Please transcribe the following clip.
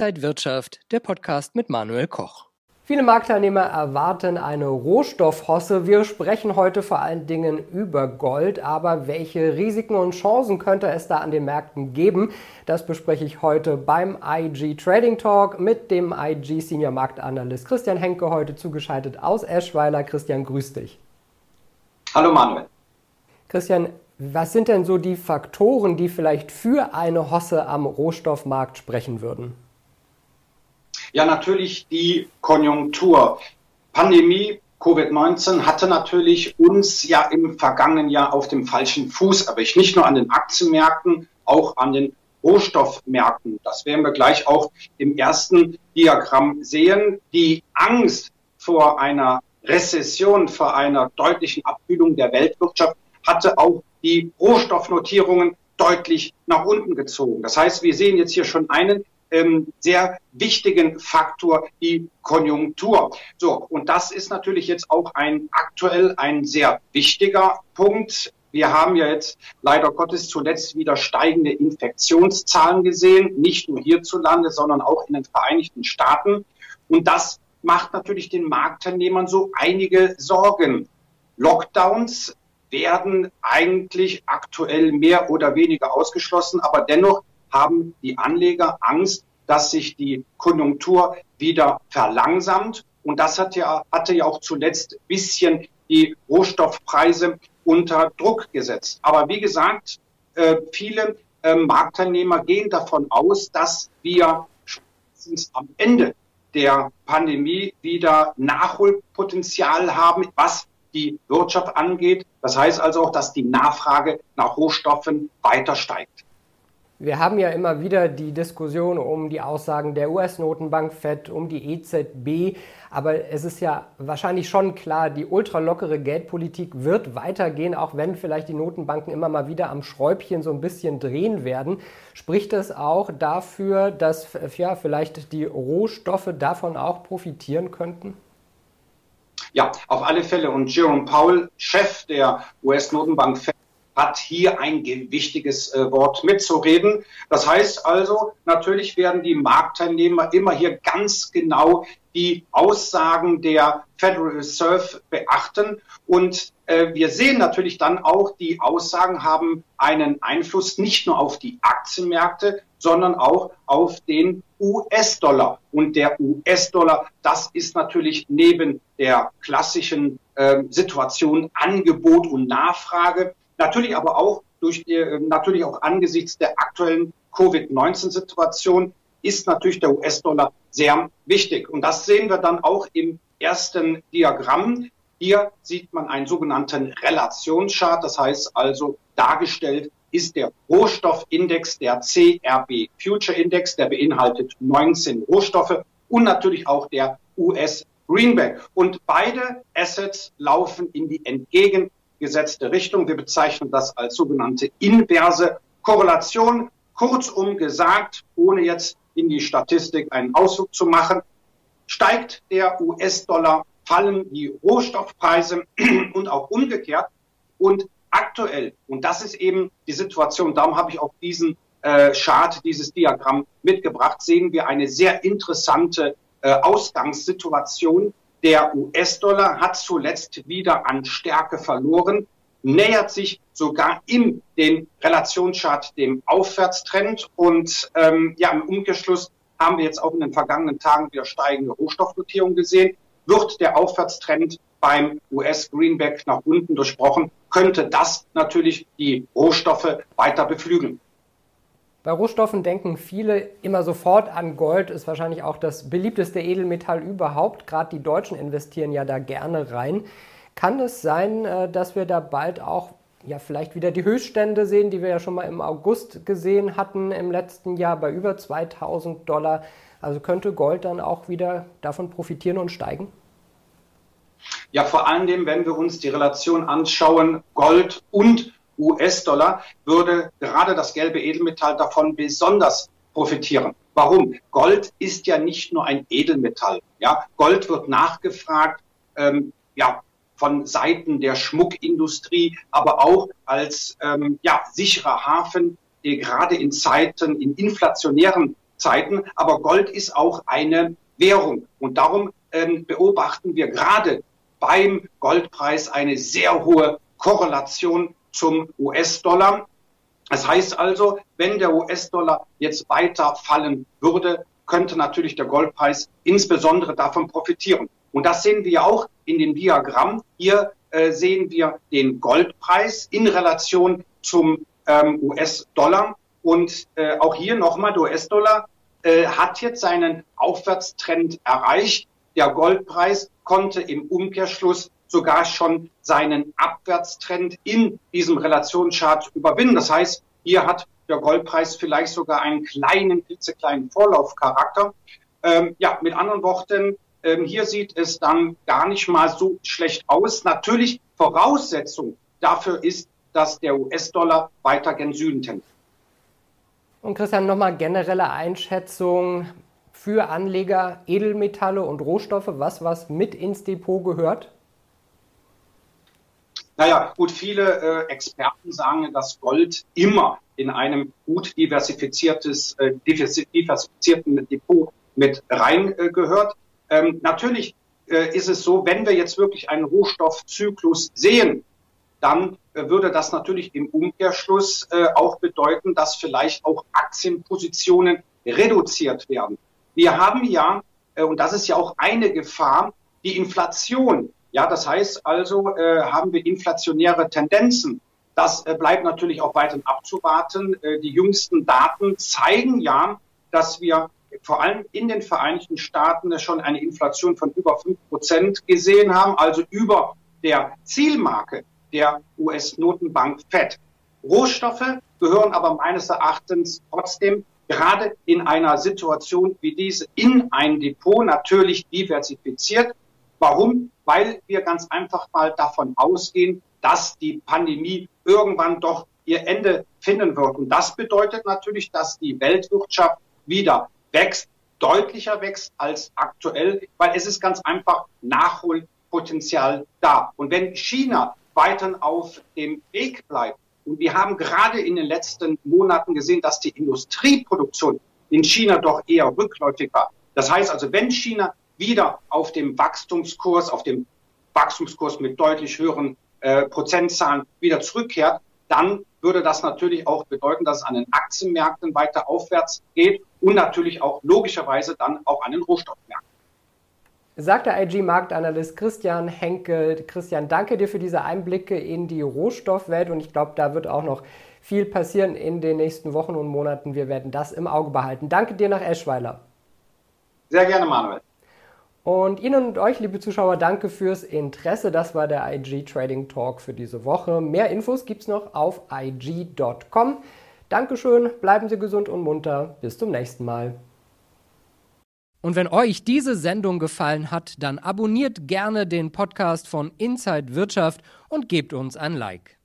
Inside Wirtschaft, der Podcast mit Manuel Koch. Viele Marktteilnehmer erwarten eine Rohstoffhosse. Wir sprechen heute vor allen Dingen über Gold, aber welche Risiken und Chancen könnte es da an den Märkten geben? Das bespreche ich heute beim IG Trading Talk mit dem IG Senior Marktanalyst Christian Henke, heute zugeschaltet aus Eschweiler. Christian, grüß dich. Hallo Manuel. Christian, was sind denn so die Faktoren, die vielleicht für eine Hosse am Rohstoffmarkt sprechen würden? Ja, natürlich die Konjunktur. Pandemie, Covid-19 hatte natürlich uns ja im vergangenen Jahr auf dem falschen Fuß erwischt. Nicht nur an den Aktienmärkten, auch an den Rohstoffmärkten. Das werden wir gleich auch im ersten Diagramm sehen. Die Angst vor einer Rezession, vor einer deutlichen Abkühlung der Weltwirtschaft hatte auch die Rohstoffnotierungen deutlich nach unten gezogen. Das heißt, wir sehen jetzt hier schon einen ähm, sehr wichtigen Faktor, die Konjunktur. So, und das ist natürlich jetzt auch ein aktuell ein sehr wichtiger Punkt. Wir haben ja jetzt leider Gottes zuletzt wieder steigende Infektionszahlen gesehen, nicht nur hierzulande, sondern auch in den Vereinigten Staaten. Und das macht natürlich den Marktteilnehmern so einige Sorgen. Lockdowns werden eigentlich aktuell mehr oder weniger ausgeschlossen, aber dennoch haben die Anleger Angst, dass sich die Konjunktur wieder verlangsamt. Und das hat ja, hatte ja auch zuletzt bisschen die Rohstoffpreise unter Druck gesetzt. Aber wie gesagt, äh, viele äh, Marktteilnehmer gehen davon aus, dass wir am Ende der Pandemie wieder Nachholpotenzial haben, was die Wirtschaft angeht. Das heißt also auch, dass die Nachfrage nach Rohstoffen weiter steigt. Wir haben ja immer wieder die Diskussion um die Aussagen der US-Notenbank FED, um die EZB. Aber es ist ja wahrscheinlich schon klar, die ultralockere Geldpolitik wird weitergehen, auch wenn vielleicht die Notenbanken immer mal wieder am Schräubchen so ein bisschen drehen werden. Spricht es auch dafür, dass ja, vielleicht die Rohstoffe davon auch profitieren könnten? Ja, auf alle Fälle. Und Jerome Powell, Chef der US-Notenbank FED, hat hier ein wichtiges äh, Wort mitzureden. Das heißt also, natürlich werden die Marktteilnehmer immer hier ganz genau die Aussagen der Federal Reserve beachten. Und äh, wir sehen natürlich dann auch, die Aussagen haben einen Einfluss nicht nur auf die Aktienmärkte, sondern auch auf den US-Dollar. Und der US-Dollar, das ist natürlich neben der klassischen äh, Situation Angebot und Nachfrage Natürlich aber auch durch die, äh, natürlich auch angesichts der aktuellen Covid-19-Situation ist natürlich der US-Dollar sehr wichtig. Und das sehen wir dann auch im ersten Diagramm. Hier sieht man einen sogenannten Relationschart. Das heißt also dargestellt ist der Rohstoffindex, der CRB Future Index, der beinhaltet 19 Rohstoffe und natürlich auch der US Greenback. Und beide Assets laufen in die entgegen gesetzte Richtung. Wir bezeichnen das als sogenannte inverse Korrelation. Kurzum gesagt, ohne jetzt in die Statistik einen Ausflug zu machen, steigt der US-Dollar, fallen die Rohstoffpreise und auch umgekehrt. Und aktuell, und das ist eben die Situation, darum habe ich auch diesen äh, Chart, dieses Diagramm mitgebracht, sehen wir eine sehr interessante äh, Ausgangssituation. Der US-Dollar hat zuletzt wieder an Stärke verloren, nähert sich sogar in den Relationschart dem Aufwärtstrend. Und ähm, ja, im Umkehrschluss haben wir jetzt auch in den vergangenen Tagen wieder steigende Rohstoffnotierung gesehen. Wird der Aufwärtstrend beim US-Greenback nach unten durchbrochen, könnte das natürlich die Rohstoffe weiter beflügeln. Bei Rohstoffen denken viele immer sofort an Gold, ist wahrscheinlich auch das beliebteste Edelmetall überhaupt. Gerade die Deutschen investieren ja da gerne rein. Kann es sein, äh, dass wir da bald auch ja, vielleicht wieder die Höchststände sehen, die wir ja schon mal im August gesehen hatten im letzten Jahr bei über 2000 Dollar? Also könnte Gold dann auch wieder davon profitieren und steigen? Ja, vor allem, wenn wir uns die Relation anschauen, Gold und US-Dollar, würde gerade das gelbe Edelmetall davon besonders profitieren. Warum? Gold ist ja nicht nur ein Edelmetall. Ja, Gold wird nachgefragt, ähm, ja, von Seiten der Schmuckindustrie, aber auch als ähm, ja, sicherer Hafen, die gerade in Zeiten, in inflationären Zeiten. Aber Gold ist auch eine Währung. Und darum ähm, beobachten wir gerade beim Goldpreis eine sehr hohe Korrelation zum US-Dollar. Das heißt also, wenn der US-Dollar jetzt weiter fallen würde, könnte natürlich der Goldpreis insbesondere davon profitieren. Und das sehen wir auch in dem Diagramm. Hier äh, sehen wir den Goldpreis in Relation zum ähm, US-Dollar. Und äh, auch hier nochmal, der US-Dollar äh, hat jetzt seinen Aufwärtstrend erreicht. Der Goldpreis konnte im Umkehrschluss sogar schon seinen Abwärtstrend in diesem Relationschart überwinden. Das heißt, hier hat der Goldpreis vielleicht sogar einen kleinen, klitzekleinen Vorlaufcharakter. Ähm, ja, mit anderen Worten, ähm, hier sieht es dann gar nicht mal so schlecht aus. Natürlich Voraussetzung dafür ist, dass der US-Dollar weiter gen Süden tendiert. Und Christian, nochmal generelle Einschätzung für Anleger, Edelmetalle und Rohstoffe, was was mit ins Depot gehört? Naja, gut, viele äh, Experten sagen, dass Gold immer in einem gut diversifiziertes, äh, diversifizierten Depot mit reingehört. Äh, ähm, natürlich äh, ist es so, wenn wir jetzt wirklich einen Rohstoffzyklus sehen, dann äh, würde das natürlich im Umkehrschluss äh, auch bedeuten, dass vielleicht auch Aktienpositionen reduziert werden. Wir haben ja, äh, und das ist ja auch eine Gefahr, die Inflation ja, das heißt also, äh, haben wir inflationäre Tendenzen. Das äh, bleibt natürlich auch weiterhin abzuwarten. Äh, die jüngsten Daten zeigen ja, dass wir vor allem in den Vereinigten Staaten schon eine Inflation von über fünf Prozent gesehen haben, also über der Zielmarke der US-Notenbank FED. Rohstoffe gehören aber meines Erachtens trotzdem gerade in einer Situation wie diese in ein Depot natürlich diversifiziert. Warum? Weil wir ganz einfach mal davon ausgehen, dass die Pandemie irgendwann doch ihr Ende finden wird. Und das bedeutet natürlich, dass die Weltwirtschaft wieder wächst, deutlicher wächst als aktuell, weil es ist ganz einfach Nachholpotenzial da. Und wenn China weiter auf dem Weg bleibt, und wir haben gerade in den letzten Monaten gesehen, dass die Industrieproduktion in China doch eher rückläufig war. Das heißt also, wenn China wieder auf dem Wachstumskurs, auf dem Wachstumskurs mit deutlich höheren äh, Prozentzahlen wieder zurückkehrt, dann würde das natürlich auch bedeuten, dass es an den Aktienmärkten weiter aufwärts geht und natürlich auch logischerweise dann auch an den Rohstoffmärkten. Sagt der IG-Marktanalyst Christian Henkel. Christian, danke dir für diese Einblicke in die Rohstoffwelt und ich glaube, da wird auch noch viel passieren in den nächsten Wochen und Monaten. Wir werden das im Auge behalten. Danke dir nach Eschweiler. Sehr gerne, Manuel. Und Ihnen und euch, liebe Zuschauer, danke fürs Interesse. Das war der IG Trading Talk für diese Woche. Mehr Infos gibt es noch auf IG.com. Dankeschön, bleiben Sie gesund und munter. Bis zum nächsten Mal. Und wenn euch diese Sendung gefallen hat, dann abonniert gerne den Podcast von Inside Wirtschaft und gebt uns ein Like.